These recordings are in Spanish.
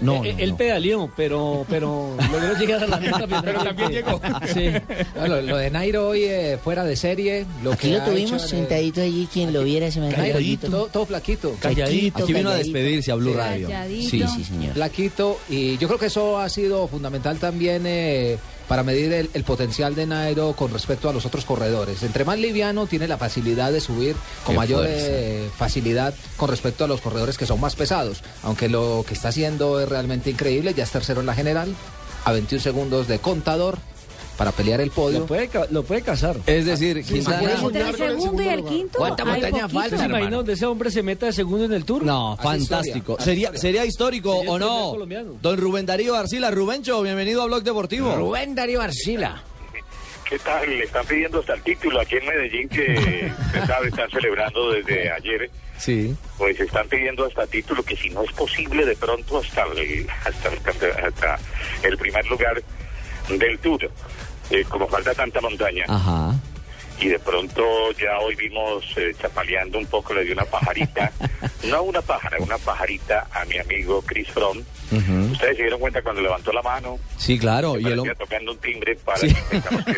¿no? No, Eh, no, Él no. pedaleó, pero, pero logró llegar a la meta. Pero también llegó. Sí. No, lo, lo de Nairo hoy eh, fuera de serie. Lo Aquí que lo tuvimos el- sentadito allí, quien lo viera se me pollito. todo, todo flaquito. Calladito. Aquí vino a calladito. despedirse a Blue Radio. Calladito. Sí, sí, señor. Flaquito. Y yo creo que eso ha sido fundamental también eh, para medir el, el potencial de Nairo con respecto a los otros corredores. Entre más liviano, tiene la facilidad de subir con Qué mayor eh, facilidad con respecto a los corredores que son más pesados. Aunque lo que está haciendo es realmente increíble. Ya es tercero en la general, a 21 segundos de contador para pelear el podio. Lo puede, lo puede casar. Es decir, Sí, Quintana... puede Entre el segundo y el quinto. ¿Cuánta montaña falta, ¿Usted se imagina donde ese hombre se meta de segundo en el tour? No, fantástico. historia, Sería, sería histórico Sería o no. colombiano. Don Rubén Darío Arcila, Rubencho, bienvenido a Blog Deportivo. Rubén Darío Arcila. ¿Qué tal? Le están pidiendo hasta el título aquí en Medellín que usted sabe, están celebrando desde ayer. Sí. Pues están pidiendo hasta título que si no es posible de pronto hasta el, hasta el, hasta el primer lugar del Tour. Eh, como falta tanta montaña Ajá. y de pronto ya hoy vimos eh, chapaleando un poco, le dio una pajarita, no una pájara, una pajarita a mi amigo Chris Fromm. Ustedes se dieron cuenta cuando levantó la mano, Sí, claro. Y el tocando un timbre para Sí. que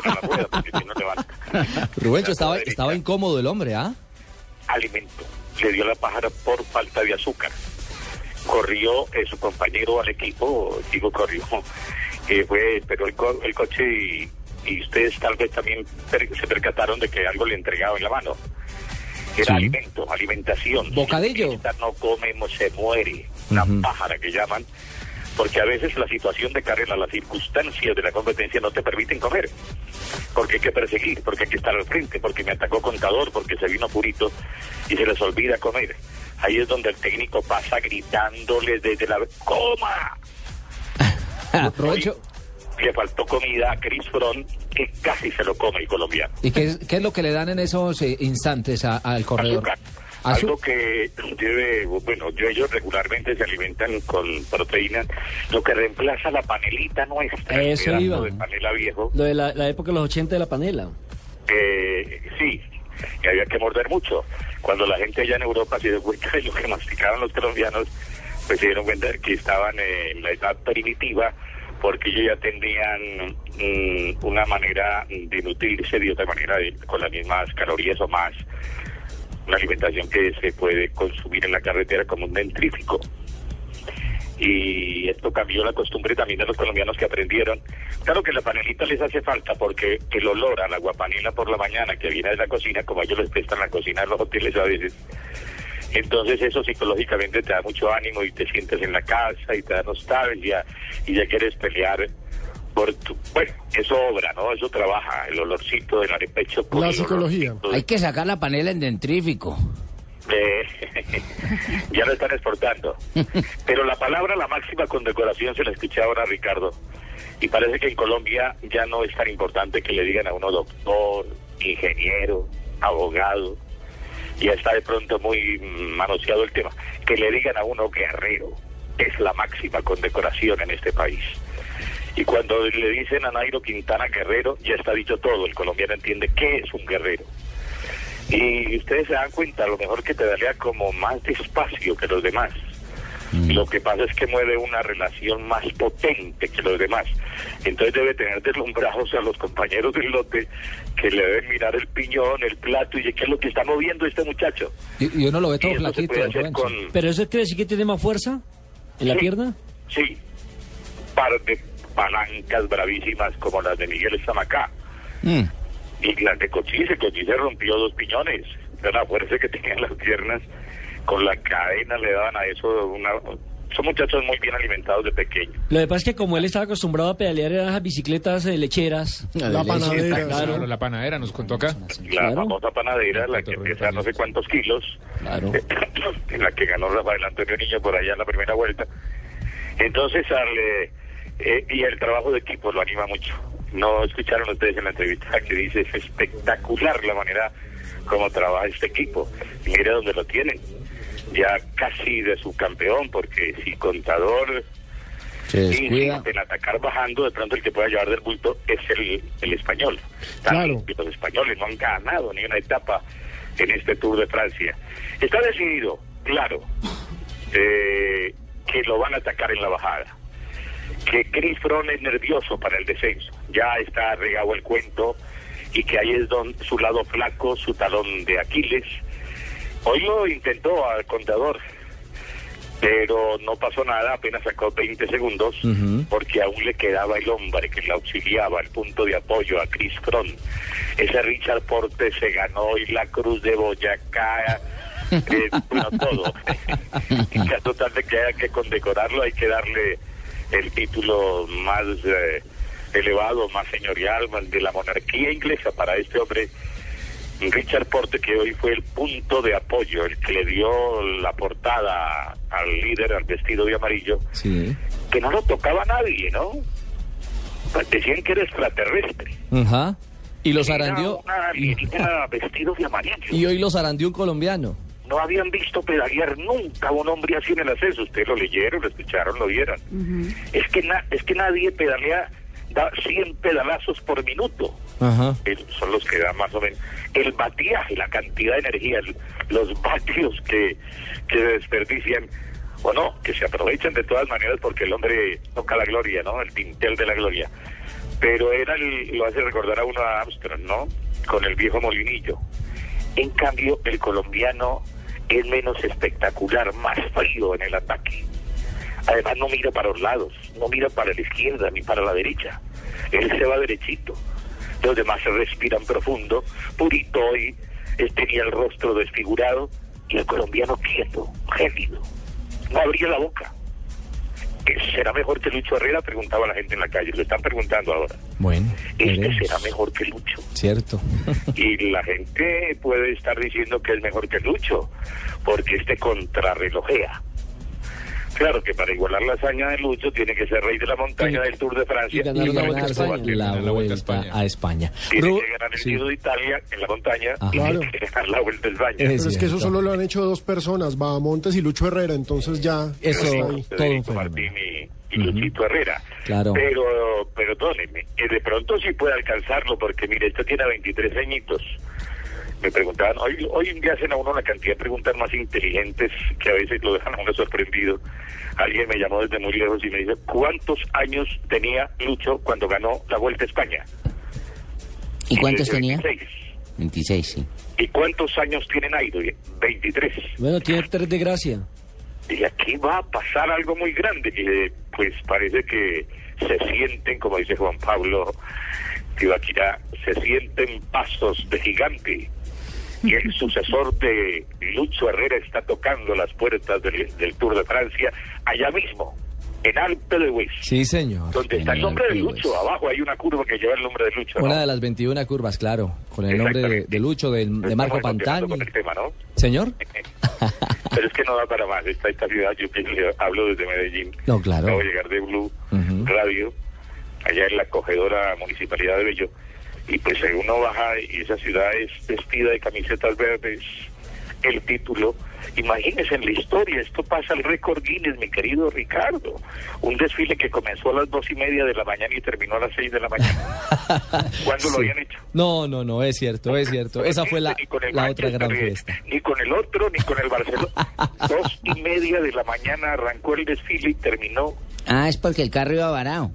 la rueda, porque si no levanta. Rubencho, estaba, estaba incómodo el hombre, ¿ah? alimento. Le dio la pájara por falta de azúcar. Corrió eh, su compañero al equipo, digo corrió, eh, fue, pero el, co- el coche y, y ustedes tal vez también per- se percataron de que algo le entregaba en la mano. Era Sí. alimento, alimentación. Bocadillo. Si no comemos, se muere. Una Ujú. pájara que llaman. Porque a veces la situación de carrera, las circunstancias de la competencia no te permiten comer. Porque hay que perseguir, porque hay que estar al frente, porque me atacó contador, porque se vino purito y se les olvida comer. Ahí es donde el técnico pasa gritándole desde la... ¡Coma! Rubencho, Le faltó comida a Chris Fron, que casi se lo come el colombiano. ¿y qué, es- qué es lo que le dan en esos eh, instantes a- al corredor? Azúcar. Algo que debe, bueno, yo ellos regularmente se alimentan con proteínas, lo que reemplaza la panelita nuestra, Eso iba. de panela viejo, Lo de la, la época de los 80 de la panela. que sí, que había que morder mucho. Cuando la gente allá en Europa se dio cuenta de lo que masticaban los colombianos, pues se dieron cuenta de que estaban en la edad primitiva, porque ellos ya tenían mm, una manera de nutrirse de otra manera, de- con las mismas calorías o más, una alimentación que se puede consumir en la carretera como un dentrífico. Y esto cambió la costumbre también de los colombianos que aprendieron. Claro que la panelita les hace falta porque el olor a la guapanela por la mañana que viene de la cocina, como ellos les prestan la cocina en los hoteles a veces, entonces eso psicológicamente te da mucho ánimo y te sientes en la casa y te da nostalgia y ya quieres pelear por tu... Bueno, eso obra, ¿no? Eso trabaja, el olorcito del arepecho. con La psicología. de- Hay que sacar la panela en dentrífico. eh, ya lo están exportando. Pero la palabra, la máxima condecoración, se la escuché ahora a Ricardo. Y parece que en Colombia ya no es tan importante que le digan a uno doctor, ingeniero, abogado. Ya está de pronto muy manoseado el tema. Que le digan a uno guerrero. Es la máxima condecoración en este país. Y cuando le dicen a Nairo Quintana guerrero, ya está dicho todo. El colombiano entiende qué es un guerrero. Y ustedes se dan cuenta, a lo mejor que te daría como más despacio que los demás. Lo que pasa es que mueve una relación más potente que los demás. Entonces debe tener deslumbrados a los compañeros del lote que le deben mirar el piñón, el plato y qué es lo que está moviendo este muchacho. Y, y uno lo ve todo flaquito. con... ¿Pero eso quiere decir que tiene más fuerza en la Sí. pierna? Sí, par de palancas bravísimas como las de Miguel Zamacá. Mm. Y las de Cochise, Cochise rompió dos piñones. De la fuerza que tenían las piernas, con la cadena le daban a eso una... Son muchachos muy bien alimentados de pequeño. Lo que pasa es que como él estaba acostumbrado a pedalear en esas bicicletas eh, lecheras, La panadera. Claro. la panadera nos contó acá. La Claro. famosa panadera, la que pesa no sé cuántos kilos, claro. en la que ganó Rafael Antonio Niño por allá en la primera vuelta. Entonces, al, eh, y el trabajo de equipo lo anima mucho. No escucharon ustedes en la entrevista que dice es espectacular la manera como trabaja este equipo. Y mire dónde lo tienen. Ya casi de su campeón, porque si contador insiste en atacar bajando, de pronto el que pueda llevar del bulto es el, el español. Claro. Los españoles no han ganado ni una etapa en este Tour de Francia. Está decidido, claro. Eh, que lo van a atacar en la bajada. Que Chris Froome es nervioso para el descenso. Ya está regado el cuento y que ahí es don, su lado flaco, su talón de Aquiles. Hoy lo intentó al contador, pero no pasó nada, apenas sacó 20 segundos, porque aún le quedaba el hombre que le auxiliaba, el punto de apoyo a Chris Froome. Ese Richard Porte se ganó hoy la Cruz de Boyacá, eh, bueno, todo. y que total de que haya que condecorarlo, hay que darle el título más eh, elevado, más señorial, más de la monarquía inglesa para este hombre. Richard Porte, que hoy fue el punto de apoyo, el que le dio la portada al líder, al vestido de amarillo, Sí. que no lo tocaba nadie, ¿no? Decían que era extraterrestre. Ajá. Y los arandió. una vestido de amarillo. Y hoy los arandió un colombiano. No habían visto pedalear nunca a un hombre así en el ascenso. Ustedes lo leyeron, lo escucharon, lo vieron. es, que na- es que nadie pedalea, da 100 pedalazos por minuto. Son los que dan más o menos. El batiaje, la cantidad de energía, los vatios que, que desperdician, o no, que se aprovechan de todas maneras porque el hombre toca la gloria, ¿no? El tintel de la gloria. Pero era el- lo hace recordar a uno a Armstrong, ¿no? Con el viejo molinillo. En cambio, el colombiano es menos espectacular, más frío en el ataque. Además, no mira para los lados, no mira para la izquierda ni para la derecha. Él se va derechito. Los demás se respiran profundo. Purito hoy él tenía el rostro desfigurado y el colombiano quieto, gélido. No abría la boca. ¿Que ¿Será mejor que Lucho Herrera? Preguntaba la gente en la calle. Lo están preguntando ahora. Bueno. Este veremos. será mejor que Lucho. Cierto. Y la gente puede estar diciendo que es mejor que Lucho, porque este contrarrelojea. Claro que para igualar la hazaña de Lucho tiene que ser rey de la montaña del Tour de Francia. y ganar y la Vuelta a España. la, Ganar la Vuelta a España. a España. Tiene Ru- que ganar el sí. Giro de Italia en la montaña Ajá. y Claro. tiene que ganar la Vuelta a España. Es Pero es que eso solo lo han hecho dos personas, Bahamontes y Lucho Herrera, entonces ya Eso- ahí. todo un. Martín y, y Luchito Herrera. Claro. Pero, perdóneme, eh, de pronto sí puede alcanzarlo, porque mire, esto tiene 23 añitos. Me preguntaban, hoy, hoy le hacen a uno una cantidad de preguntas más inteligentes que a veces lo dejan a uno sorprendido. Alguien me llamó desde muy lejos y me dice, ¿cuántos años tenía Lucho cuando ganó la Vuelta a España? ¿Y cuántos dice, tenía? 26. 26, sí. ¿Y cuántos años tiene Nairo? 23. Bueno, tiene tres de gracia. Y aquí va a pasar algo muy grande, que pues parece que se sienten, como dice Juan Pablo Tibaquirá, se sienten pasos de gigante. Y el sucesor de Lucho Herrera está tocando las puertas del, del Tour de Francia, allá mismo, en Alpe de Hues, Sí, señor. donde está el nombre de Lucho. Abajo hay una curva que lleva el nombre de Lucho. ¿no? Una de las 21 curvas, claro. Con el nombre de, de Lucho, de, de Marco Pantani. con el tema, ¿no? Señor. Pero es que no da para más. Esta, esta ciudad, yo hablo desde Medellín. No, claro. Acabo de llegar de Blue. Radio, allá en la acogedora municipalidad de Bello. Y pues eh, uno baja y esa ciudad es vestida de camisetas verdes, el título. Imagínense en la historia, esto pasa al récord Guinness, mi querido Ricardo. Un desfile que comenzó a las dos y media de la mañana y terminó a las seis de la mañana. ¿Cuándo lo habían hecho? No, no, no, es cierto, es cierto. Esa fue la, Ni con el la otra gran fiesta. Ni con el otro, ni con el Barcelona. Dos y media de la mañana arrancó el desfile y terminó. Ah, es porque el carro iba varado.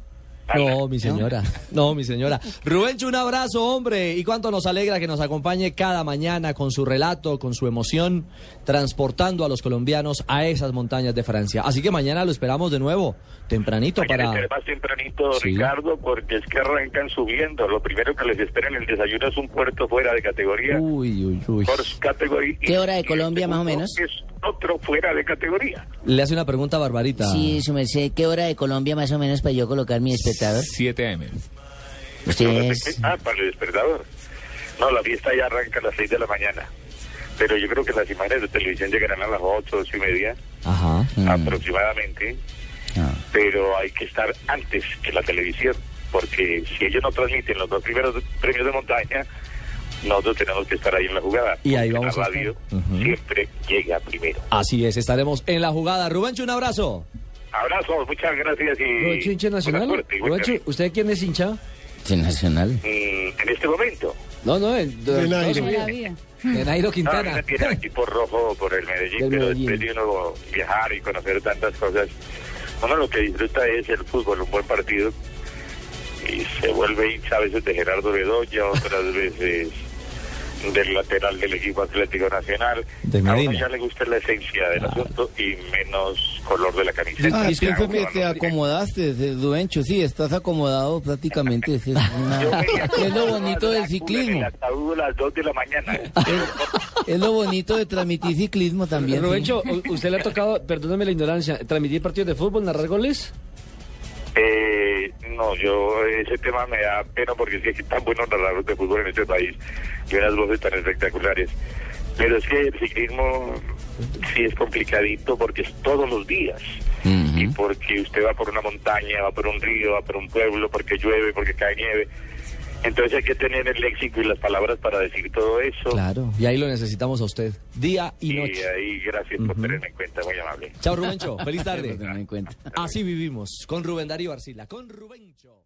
No, mi señora. No, mi señora. Rubencho, un abrazo, hombre. Y cuánto nos alegra que nos acompañe cada mañana con su relato, con su emoción, transportando a los colombianos a esas montañas de Francia. Así que mañana lo esperamos de nuevo, tempranito Mañana para... más tempranito, Sí. Ricardo, porque es que arrancan subiendo. Lo primero que les espera en el desayuno es un puerto fuera de categoría. Uy, uy, uy. First category. ¿Qué hora de el Colombia, más o menos? Es otro fuera de categoría. Le hace una pregunta a Barbarita. Sí, su merced, ¿qué hora de Colombia más o menos para yo colocar mi espectador? 7 AM. Ustedes... Ah, para el despertador. No, la fiesta ya arranca a las 6 de la mañana. Pero yo creo que las imágenes de televisión llegarán a las 8, 8 y media Ajá. Mm. aproximadamente. Ah. pero hay que estar antes que la televisión, porque si ellos no transmiten los dos primeros premios de montaña, nosotros tenemos que estar ahí en la jugada. Y ahí vamos la a radio estar. Ujú. siempre llega primero. Así es, estaremos en la jugada. Rubencho, un abrazo. Abrazos, muchas gracias y Rubencho, hincha nacional. suerte Rubencho, ¿usted quién es hincha? Sí, Nacional. Mm, en este momento, No, no, el, De Nairo. De Nairo No, a mí Quintana. me tiene el equipo rojo por el Medellín, Del pero Medellín. después de uno viajar y conocer tantas cosas, uno lo que disfruta es el fútbol, un buen partido, y se vuelve hincha a veces de Gerardo Bedoya, otras veces del lateral del equipo Atlético Nacional. De a uno ya le gusta la esencia del asunto y menos color de la camiseta. Ah, Claro, pienso que como te acomodaste, eh, Dubencho. Sí, estás acomodado prácticamente. Es, una- lo bonito del En ciclismo. el a las 2 de la mañana. Es, es lo bonito de transmitir ciclismo también. sí. U- ¿usted le ha tocado, perdóname la ignorancia, transmitir partidos de fútbol, narrar goles? Eh, no, yo ese tema me da pena porque es que tan buenos narradores de fútbol en este país y unas voces tan espectaculares. Pero es que el ciclismo sí es complicadito porque es todos los días. Y porque usted va por una montaña, va por un río, va por un pueblo, porque llueve, porque cae nieve. Entonces hay que tener el léxico y las palabras para decir todo eso. Claro. Y ahí lo necesitamos a usted, día y Y noche. ahí gracias por tenerme en cuenta, muy amable. Chao, Rubencho. Feliz tarde. En cuenta. Así vivimos con Rubén Darío Arcila. Con Rubencho.